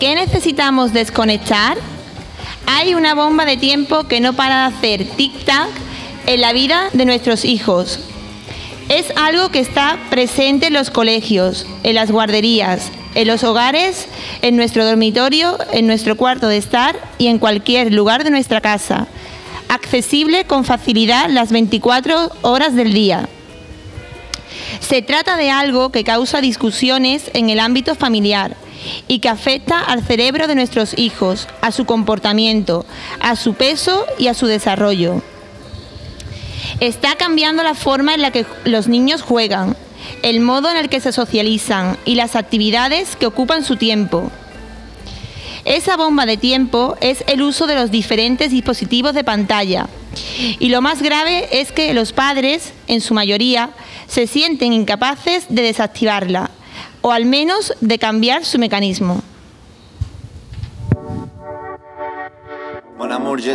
¿Por qué necesitamos desconectar? Hay una bomba de tiempo que no para de hacer tic-tac en la vida de nuestros hijos. Es algo que está presente en los colegios, en las guarderías, en los hogares, en nuestro dormitorio, en nuestro cuarto de estar y en cualquier lugar de nuestra casa. Accesible con facilidad las 24 horas del día. Se trata de algo que causa discusiones en el ámbito familiar y que afecta al cerebro de nuestros hijos, a su comportamiento, a su peso y a su desarrollo. Está cambiando la forma en la que los niños juegan, el modo en el que se socializan y las actividades que ocupan su tiempo. Esa bomba de tiempo es el uso de los diferentes dispositivos de pantalla. Y lo más grave es que los padres, en su mayoría, se sienten incapaces de desactivarla o al menos de cambiar su mecanismo. Amour, je.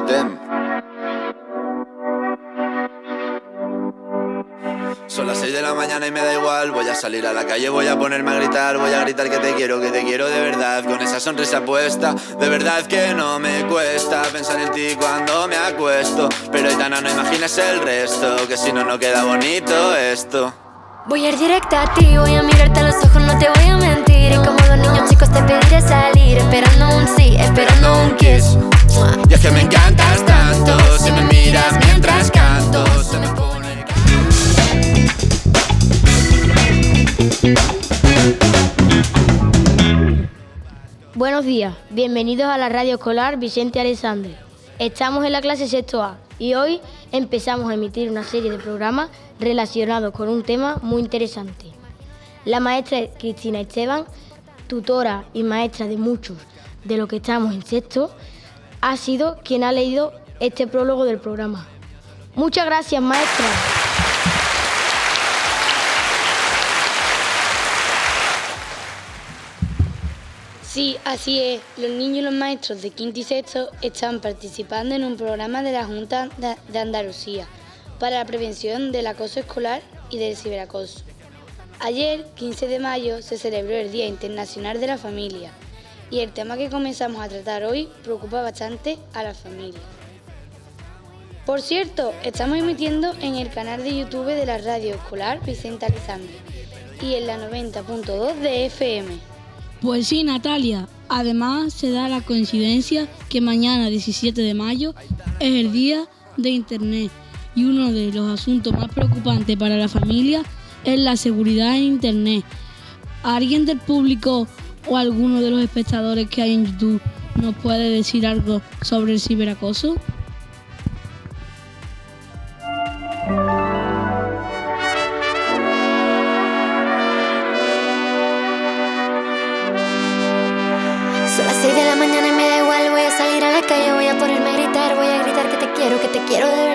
Son las 6 de la mañana y me da igual. Voy a salir a la calle, voy a ponerme a gritar. Voy a gritar que te quiero, que te quiero de verdad. Con esa sonrisa puesta, de verdad que no me cuesta pensar en ti cuando me acuesto. Pero Aitana, no imagines el resto, que si no, no queda bonito esto. Voy a ir directa a ti, voy a mirarte a los ojos, no te voy a mentir. Y como dos niños chicos te pediré salir, esperando un sí, esperando un kiss. Y es que me encantas tanto, si me miras mientras canto, se me pone. Buenos días, bienvenidos a la radio escolar Vicente Alexandre. Estamos en la clase sexto A y hoy empezamos a emitir una serie de programas relacionados con un tema muy interesante. La maestra Cristina Esteban, tutora y maestra de muchos de los que estamos en sexto, ha sido quien ha leído este prólogo del programa. Muchas gracias, maestra. Sí, así es. Los niños y los maestros de quinto y sexto están participando en un programa de la Junta de Andalucía para la prevención del acoso escolar y del ciberacoso. Ayer, 15 de mayo, se celebró el Día Internacional de la Familia y el tema que comenzamos a tratar hoy preocupa bastante a las familias. Por cierto, estamos emitiendo en el canal de YouTube de la radio escolar Vicente Alexandre y en la 90.2 de FM. Pues sí, Natalia. Además, se da la coincidencia que mañana, 17 de mayo, es el día de Internet y uno de los asuntos más preocupantes para la familia es la seguridad en Internet. ¿Alguien del público o alguno de los espectadores que hay en YouTube nos puede decir algo sobre el ciberacoso? Son las 6 de la mañana y me da igual. Voy a salir a la calle, voy a ponerme a gritar. Voy a gritar que te quiero, que te quiero de verdad.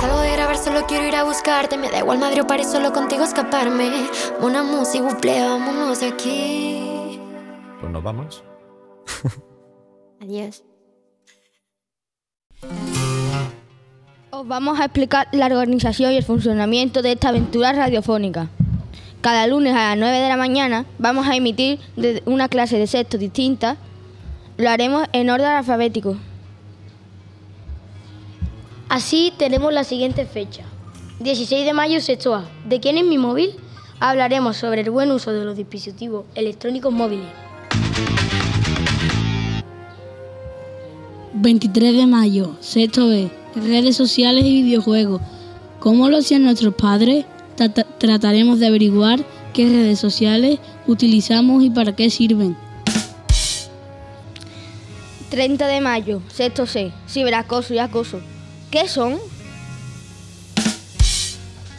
Salgo de grabar, solo quiero ir a buscarte. Me da igual Madrid o París, solo contigo escaparme. Una música, buple, vámonos de aquí. Pues nos vamos. Adiós. Os vamos a explicar la organización y el funcionamiento de esta aventura radiofónica. Cada lunes a las 9 de la mañana vamos a emitir una clase de sexto distinta. Lo haremos en orden alfabético. Así tenemos la siguiente fecha. 16 de mayo, sexto A. ¿De quién es mi móvil? Hablaremos sobre el buen uso de los dispositivos electrónicos móviles. 23 de mayo, sexto B, redes sociales y videojuegos. ¿Cómo lo hacían nuestros padres? Trata- trataremos de averiguar qué redes sociales utilizamos y para qué sirven. 30 de mayo, sexto C, ciberacoso y acoso. ¿Qué son?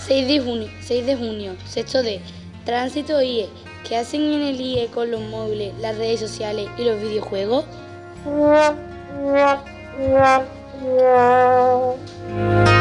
6 de junio, 6 de junio, sexto D, tránsito IE. ¿Qué hacen en el IE con los móviles, las redes sociales y los videojuegos?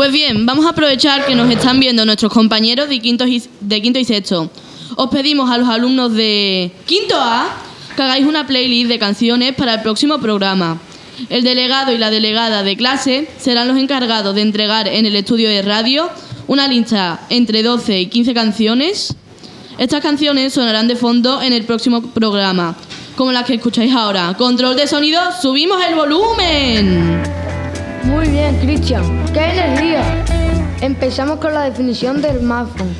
Pues bien, vamos a aprovechar que nos están viendo nuestros compañeros de quinto y, de quinto y sexto. Os pedimos a los alumnos de quinto A que hagáis una playlist de canciones para el próximo programa. El delegado y la delegada de clase serán los encargados de entregar en el estudio de radio una lista entre 12 y 15 canciones. Estas canciones sonarán de fondo en el próximo programa, como las que escucháis ahora. Control de sonido, subimos el volumen. Muy bien, Cristian. ¡Qué energía! Empezamos con la definición del smartphone.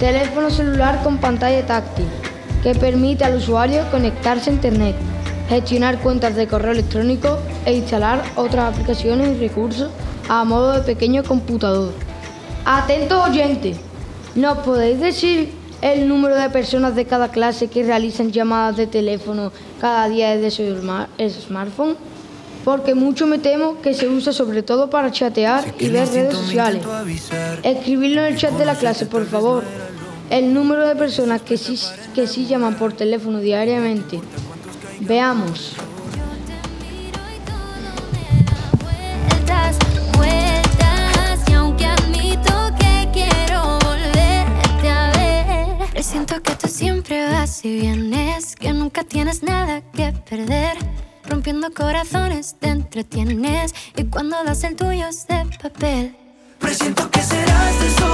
Teléfono celular con pantalla táctil, que permite al usuario conectarse a Internet, gestionar cuentas de correo electrónico e instalar otras aplicaciones y recursos a modo de pequeño computador. Atentos oyentes, ¿nos podéis decir el número de personas de cada clase que realizan llamadas de teléfono cada día desde su smartphone? Porque mucho me temo que se usa sobre todo para chatear y ver redes sociales. Escribirlo en el chat de la clase, por favor. El número de personas que sí, que sí llaman por teléfono diariamente. Veamos. Siento que tú siempre vas y vienes, que nunca tienes nada que perder rompiendo corazones te entretienes y cuando das el tuyo es de papel. Presiento que serás de esos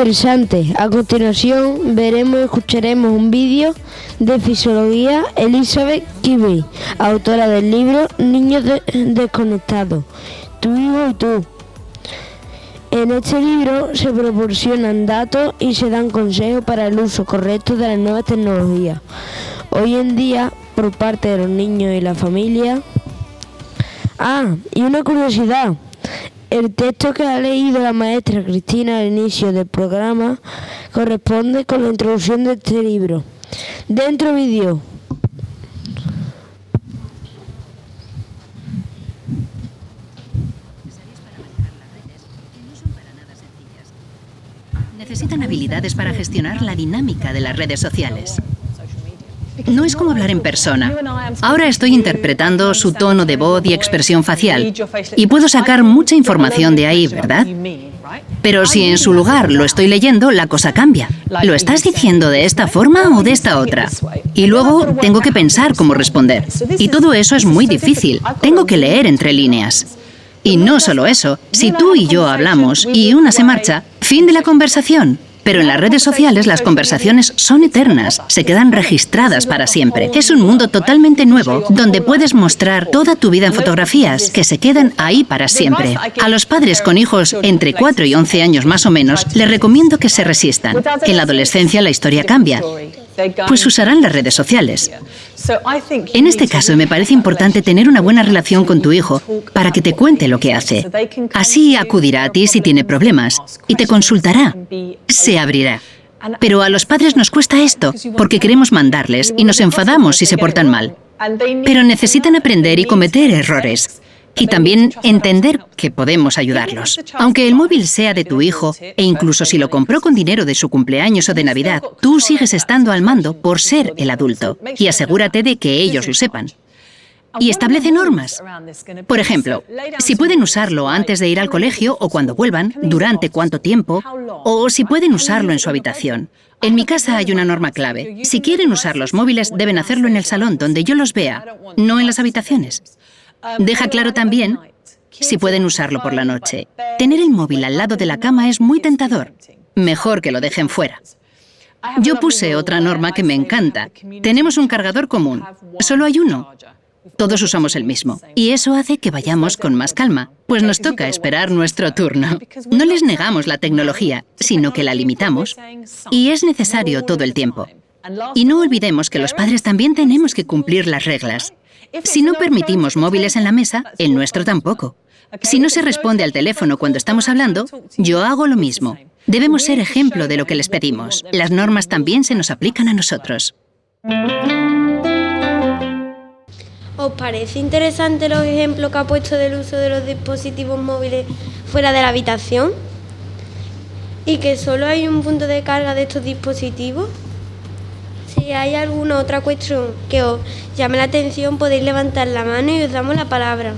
Interesante. A continuación veremos y escucharemos un vídeo de fisiología Elizabeth Kibbe, autora del libro Niños de- desconectados, tu hijo y tú. En este libro se proporcionan datos y se dan consejos para el uso correcto de las nuevas tecnologías. Hoy en día, por parte de los niños y la familia. Ah, y una curiosidad. El texto que ha leído la maestra Cristina al inicio del programa corresponde con la introducción de este libro. Dentro vídeo. Necesitan habilidades para gestionar la dinámica de las redes sociales. No es como hablar en persona. Ahora estoy interpretando su tono de voz y expresión facial. Y puedo sacar mucha información de ahí, ¿verdad? Pero si en su lugar lo estoy leyendo, la cosa cambia. ¿Lo estás diciendo de esta forma o de esta otra? Y luego tengo que pensar cómo responder. Y todo eso es muy difícil. Tengo que leer entre líneas. Y no solo eso, si tú y yo hablamos y una se marcha, fin de la conversación. Pero en las redes sociales las conversaciones son eternas, se quedan registradas para siempre. Es un mundo totalmente nuevo donde puedes mostrar toda tu vida en fotografías que se quedan ahí para siempre. A los padres con hijos entre 4 y 11 años más o menos, les recomiendo que se resistan. En la adolescencia la historia cambia, pues usarán las redes sociales. En este caso me parece importante tener una buena relación con tu hijo para que te cuente lo que hace. Así acudirá a ti si tiene problemas y te consultará. Se abrirá. Pero a los padres nos cuesta esto porque queremos mandarles y nos enfadamos si se portan mal. Pero necesitan aprender y cometer errores. Y también entender que podemos ayudarlos. Aunque el móvil sea de tu hijo, e incluso si lo compró con dinero de su cumpleaños o de Navidad, tú sigues estando al mando por ser el adulto. Y asegúrate de que ellos lo sepan. Y establece normas. Por ejemplo, si pueden usarlo antes de ir al colegio o cuando vuelvan, durante cuánto tiempo, o si pueden usarlo en su habitación. En mi casa hay una norma clave. Si quieren usar los móviles, deben hacerlo en el salón, donde yo los vea, no en las habitaciones. Deja claro también si pueden usarlo por la noche. Tener el móvil al lado de la cama es muy tentador. Mejor que lo dejen fuera. Yo puse otra norma que me encanta. Tenemos un cargador común. Solo hay uno. Todos usamos el mismo. Y eso hace que vayamos con más calma, pues nos toca esperar nuestro turno. No les negamos la tecnología, sino que la limitamos. Y es necesario todo el tiempo. Y no olvidemos que los padres también tenemos que cumplir las reglas. Si no permitimos móviles en la mesa, el nuestro tampoco. Si no se responde al teléfono cuando estamos hablando, yo hago lo mismo. Debemos ser ejemplo de lo que les pedimos. Las normas también se nos aplican a nosotros. ¿Os parece interesante los ejemplos que ha puesto del uso de los dispositivos móviles fuera de la habitación? ¿Y que solo hay un punto de carga de estos dispositivos? Si hay alguna otra cuestión que os llame la atención, podéis levantar la mano y os damos la palabra.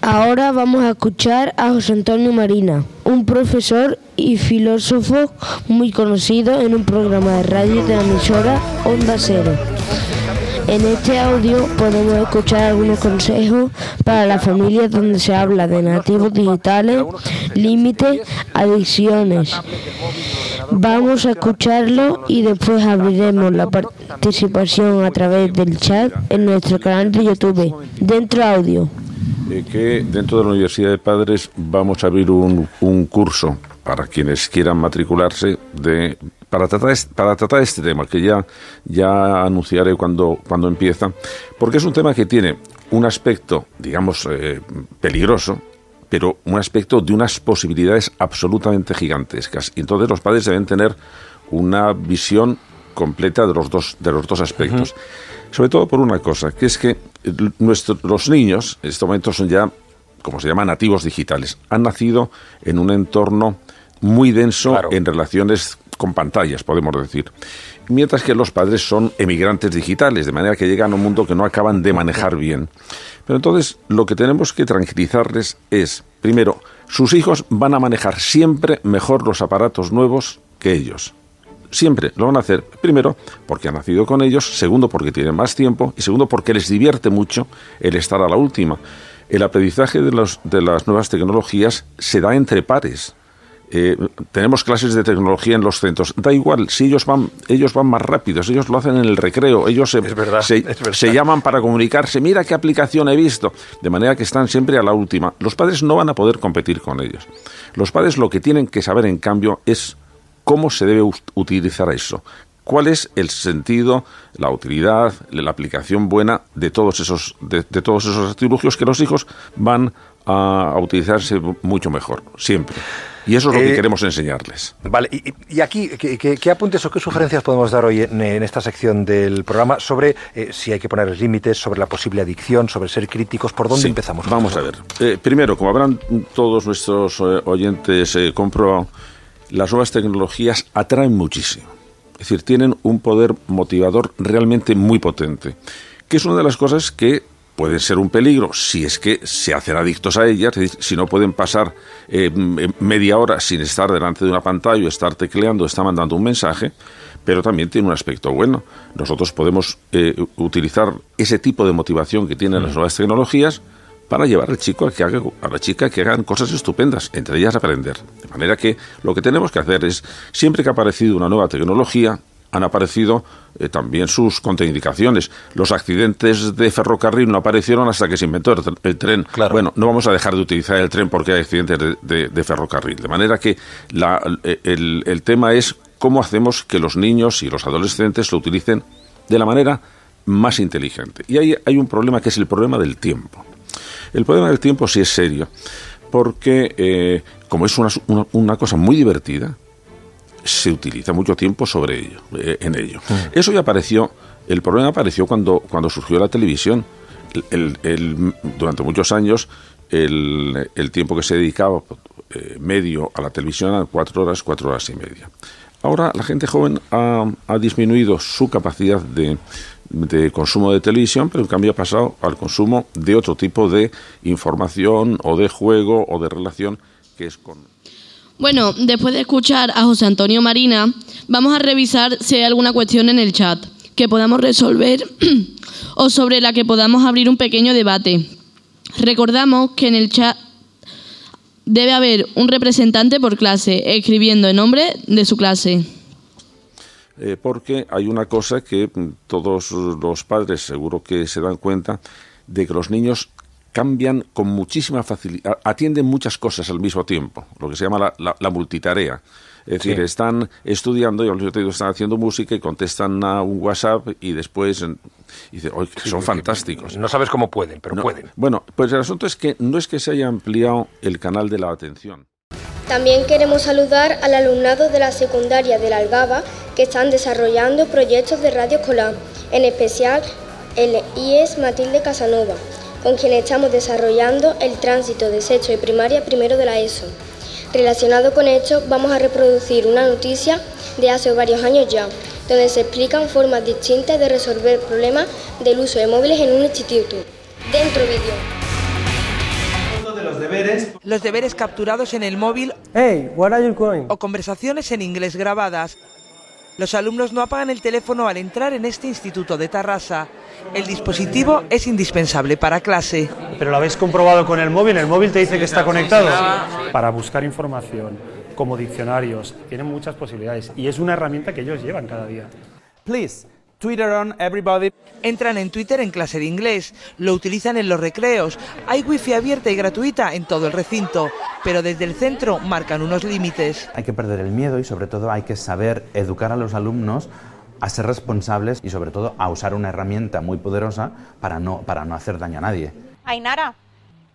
Ahora vamos a escuchar a José Antonio Marina, un profesor y filósofo muy conocido en un programa de radio de la emisora Onda Cero. En este audio podemos escuchar algunos consejos para las familias donde se habla de nativos digitales, límites, adicciones. Vamos a escucharlo y después abriremos la participación a través del chat en nuestro canal de YouTube. Dentro audio. Dentro de la Universidad de Padres vamos a abrir un, un curso para quienes quieran matricularse de para tratar, este, para tratar este tema, que ya, ya anunciaré cuando, cuando empieza, porque es un tema que tiene un aspecto, digamos, eh, peligroso, pero un aspecto de unas posibilidades absolutamente gigantescas. Y entonces los padres deben tener una visión completa de los dos, de los dos aspectos. Sobre todo por una cosa, que es que nuestros los niños, en estos momentos son ya, como se llama, nativos digitales. Han nacido en un entorno muy denso en relaciones con pantallas, podemos decir. Mientras que los padres son emigrantes digitales, de manera que llegan a un mundo que no acaban de manejar bien. Pero entonces lo que tenemos que tranquilizarles es, primero, sus hijos van a manejar siempre mejor los aparatos nuevos que ellos. Siempre lo van a hacer, primero, porque han nacido con ellos, segundo, porque tienen más tiempo, y segundo, porque les divierte mucho el estar a la última. El aprendizaje de, los, de las nuevas tecnologías se da entre pares. Eh, tenemos clases de tecnología en los centros. Da igual, si ellos van, ellos van más rápidos, ellos lo hacen en el recreo, ellos se, se, llaman para comunicarse, mira qué aplicación he visto, de manera que están siempre a la última. Los padres no van a poder competir con ellos. Los padres lo que tienen que saber, en cambio, es cómo se debe utilizar eso. ¿Cuál es el sentido, la utilidad, la aplicación buena de todos esos, de, todos esos artilugios que los hijos van a utilizarse mucho mejor, siempre? Y eso es lo que Eh, queremos enseñarles. Vale, y, y aquí, ¿qué, qué, qué apuntes o qué sugerencias podemos dar hoy en, en esta sección del programa sobre eh, si hay que poner límites, sobre la posible adicción, sobre ser críticos? ¿Por dónde Sí, empezamos? Vamos a ver. Eh, primero, como habrán todos nuestros oyentes comprobado, las nuevas tecnologías atraen muchísimo. Es decir, tienen un poder motivador realmente muy potente, que es una de las cosas que pueden ser un peligro si es que se hacen adictos a ellas, es decir, si no pueden pasar eh, media hora sin estar delante de una pantalla o estar tecleando, estar mandando un mensaje, pero también tiene un aspecto bueno. Nosotros podemos eh, utilizar ese tipo de motivación que tienen las nuevas tecnologías para llevar al chico a que haga, a la chica que hagan cosas estupendas, entre ellas aprender. De manera que lo que tenemos que hacer es, siempre que ha aparecido una nueva tecnología, han aparecido eh, también sus contraindicaciones. Los accidentes de ferrocarril no aparecieron hasta que se inventó el, el tren. Bueno, no vamos a dejar de utilizar el tren porque hay accidentes de, de- de ferrocarril. De manera que la- el, el tema es cómo hacemos que los niños y los adolescentes lo utilicen de la manera más inteligente. Y ahí hay un problema que es el problema del tiempo. El problema del tiempo sí es serio, porque eh, como es una, una- una cosa muy divertida, se utiliza mucho tiempo sobre ello, eh, en ello. Eso ya apareció, el problema apareció cuando, cuando surgió la televisión. El- el- el- durante muchos años, el, el tiempo que se dedicaba eh, medio a la televisión eran cuatro horas, cuatro horas y media. Ahora la gente joven ha, ha disminuido su capacidad de, de consumo de televisión, pero en cambio ha pasado al consumo de otro tipo de información o de juego o de relación que es con... Bueno, después de escuchar a José Antonio Marina, vamos a revisar si hay alguna cuestión en el chat que podamos resolver o sobre la que podamos abrir un pequeño debate. Recordamos que en el chat debe haber un representante por clase, escribiendo en nombre de su clase. Eh, porque hay una cosa que mm, todos los padres seguro que se dan cuenta de que los niños cambian con muchísima facilidad, atienden muchas cosas al mismo tiempo, lo que se llama la, la- la multitarea. Es decir, están estudiando y al mismo tiempo están haciendo música y contestan a un WhatsApp y después y dice, "Oye, que son fantásticos. No sabes cómo pueden, pero No, pueden. Bueno, pues el asunto es que no es que se haya ampliado el canal de la atención. También queremos saludar al alumnado de la secundaria de la Algaba que están desarrollando proyectos de radio escolar, en especial el IES Matilde Casanova, con quien estamos desarrollando el tránsito de sexto de primaria primero de la ESO. Relacionado con esto, vamos a reproducir una noticia de hace varios años ya, donde se explican formas distintas de resolver problemas del uso de móviles en un instituto. Dentro vídeo. los deberes. Los deberes capturados en el móvil Hey, where are you going? o conversaciones en inglés grabadas. Los alumnos no apagan el teléfono al entrar en este instituto de Tarrasa. El dispositivo es indispensable para clase. Pero lo habéis comprobado con el móvil, el móvil te dice que está conectado. Para buscar información, como diccionarios, tienen muchas posibilidades y es una herramienta que ellos llevan cada día. Please, Twitter on everybody. Entran en Twitter en clase de inglés, lo utilizan en los recreos. Hay wifi abierta y gratuita en todo el recinto, pero desde el centro marcan unos límites. Hay que perder el miedo y sobre todo hay que saber educar a los alumnos a ser responsables y sobre todo a usar una herramienta muy poderosa para no, para no hacer daño a nadie. Ainara,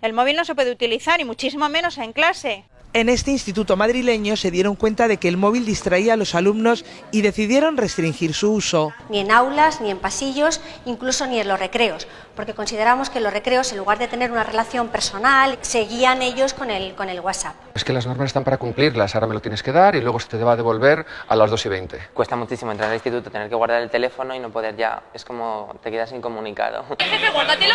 el móvil no se puede utilizar y muchísimo menos en clase. En este instituto madrileño se dieron cuenta de que el móvil distraía a los alumnos y decidieron restringir su uso. Ni en aulas, ni en pasillos, incluso ni en los recreos, porque consideramos que los recreos, en lugar de tener una relación personal, seguían ellos con el, con el WhatsApp. Es que las normas están para cumplirlas, ahora me lo tienes que dar y luego se te va a devolver a las 2 y 20. Cuesta muchísimo entrar al instituto, tener que guardar el teléfono y no poder ya, es como te quedas incomunicado. Jefe, guárdatelo.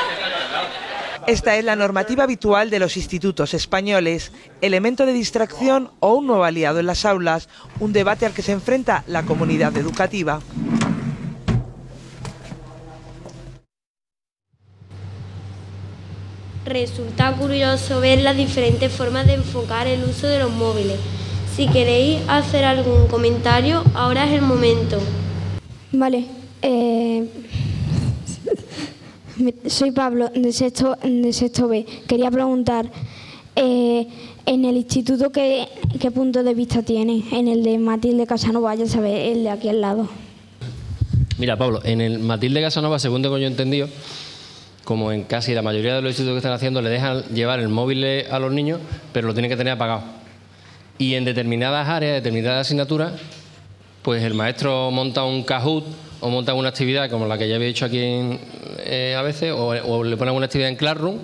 Esta es la normativa habitual de los institutos españoles, elemento de distracción o un nuevo aliado en las aulas, un debate al que se enfrenta la comunidad educativa. Resulta curioso ver las diferentes formas de enfocar el uso de los móviles. Si queréis hacer algún comentario, ahora es el momento. Vale, eh, soy Pablo, de sexto, de sexto B. Quería preguntar, eh, en el instituto, ¿qué, ¿qué punto de vista tiene? En el de Matilde Casanova, ya sabes, el de aquí al lado. Mira, Pablo, en el Matilde Casanova, según tengo yo entendido, como en casi la mayoría de los institutos que están haciendo, le dejan llevar el móvil a los niños, pero lo tienen que tener apagado. Y en determinadas áreas, determinadas asignaturas, pues el maestro monta un Kahoot o monta una actividad como la que ya había hecho aquí en, eh, a veces, o, o le pone una actividad en Classroom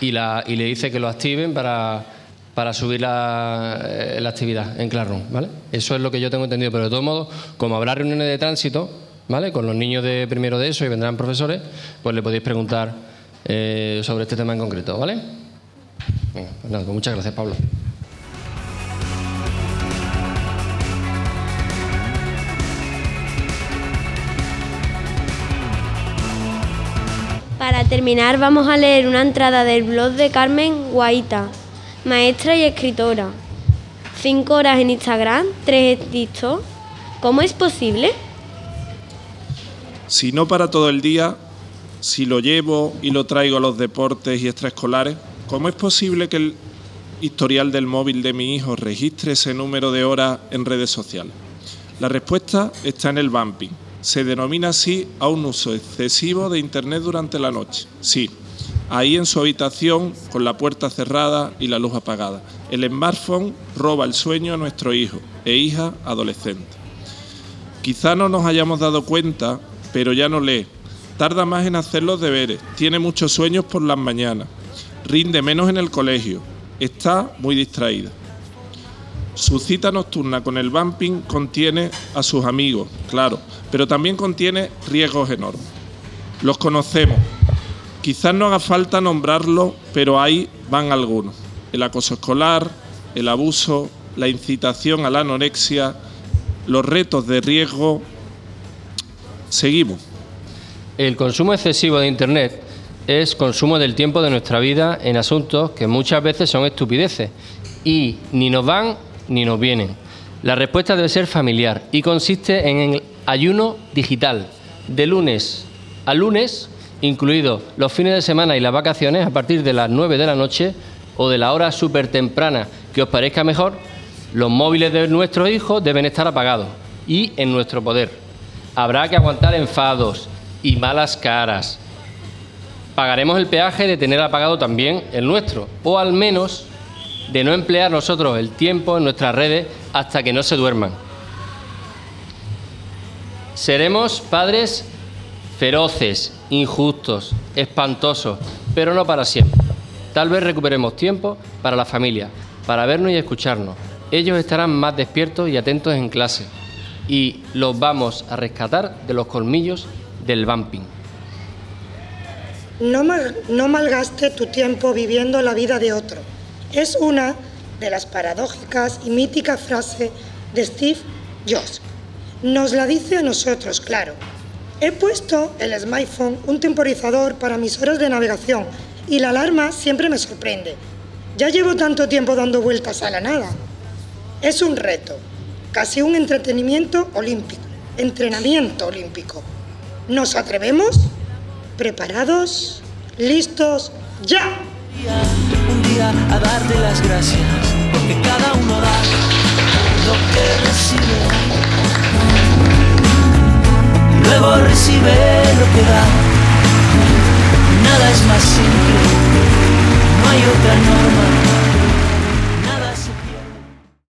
y, la, y le dice que lo activen para, para subir la, eh, la actividad en Classroom, ¿vale? Eso es lo que yo tengo entendido, pero de todos modos, como habrá reuniones de tránsito, ¿vale? Con los niños de primero de eso y vendrán profesores, pues le podéis preguntar eh, sobre este tema en concreto, ¿vale? Pues nada, pues muchas gracias, Pablo. Terminar, vamos a leer una entrada del blog de Carmen Guaita, maestra y escritora. Cinco horas en Instagram, tres en TikTok. ¿Cómo es posible? Si no para todo el día, si lo llevo y lo traigo a los deportes y extraescolares, ¿cómo es posible que el historial del móvil de mi hijo registre ese número de horas en redes sociales? La respuesta está en el bumping. Se denomina así a un uso excesivo de Internet durante la noche. Sí, ahí en su habitación, con la puerta cerrada y la luz apagada. El smartphone roba el sueño a nuestro hijo e hija adolescente. Quizá no nos hayamos dado cuenta, pero ya no lee. Tarda más en hacer los deberes, tiene muchos sueños por las mañanas, rinde menos en el colegio, está muy distraída. Su cita nocturna con el bumping contiene a sus amigos, claro, pero también contiene riesgos enormes. Los conocemos. Quizás no haga falta nombrarlo, pero ahí van algunos. El acoso escolar, el abuso, la incitación a la anorexia, los retos de riesgo. Seguimos. El consumo excesivo de Internet es consumo del tiempo de nuestra vida en asuntos que muchas veces son estupideces y ni nos van ni nos vienen. La respuesta debe ser familiar y consiste en el ayuno digital de lunes a lunes, incluidos los fines de semana y las vacaciones a partir de las 9 de la noche o de la hora súper temprana que os parezca mejor, los móviles de nuestros hijos deben estar apagados y en nuestro poder. Habrá que aguantar enfados y malas caras. Pagaremos el peaje de tener apagado también el nuestro, o al menos de no emplear nosotros el tiempo en nuestras redes hasta que no se duerman. Seremos padres feroces, injustos, espantosos, pero no para siempre. Tal vez recuperemos tiempo para la familia, para vernos y escucharnos. Ellos estarán más despiertos y atentos en clase y los vamos a rescatar de los colmillos del bumping. no, mal- no malgaste tu tiempo viviendo la vida de otro. Es una de las paradójicas y míticas frases de Steve Jobs. Nos la dice a nosotros, claro. He puesto el smartphone un temporizador para mis horas de navegación y la alarma siempre me sorprende. Ya llevo tanto tiempo dando vueltas a la nada. Es un reto, casi un entretenimiento olímpico, entrenamiento olímpico. ¿Nos atrevemos? ¿Preparados? ¿Listos? ¡Ya! A darte las gracias, porque cada uno da lo que recibe. Y luego recibe lo que da. Nada es más simple, no hay otra norma.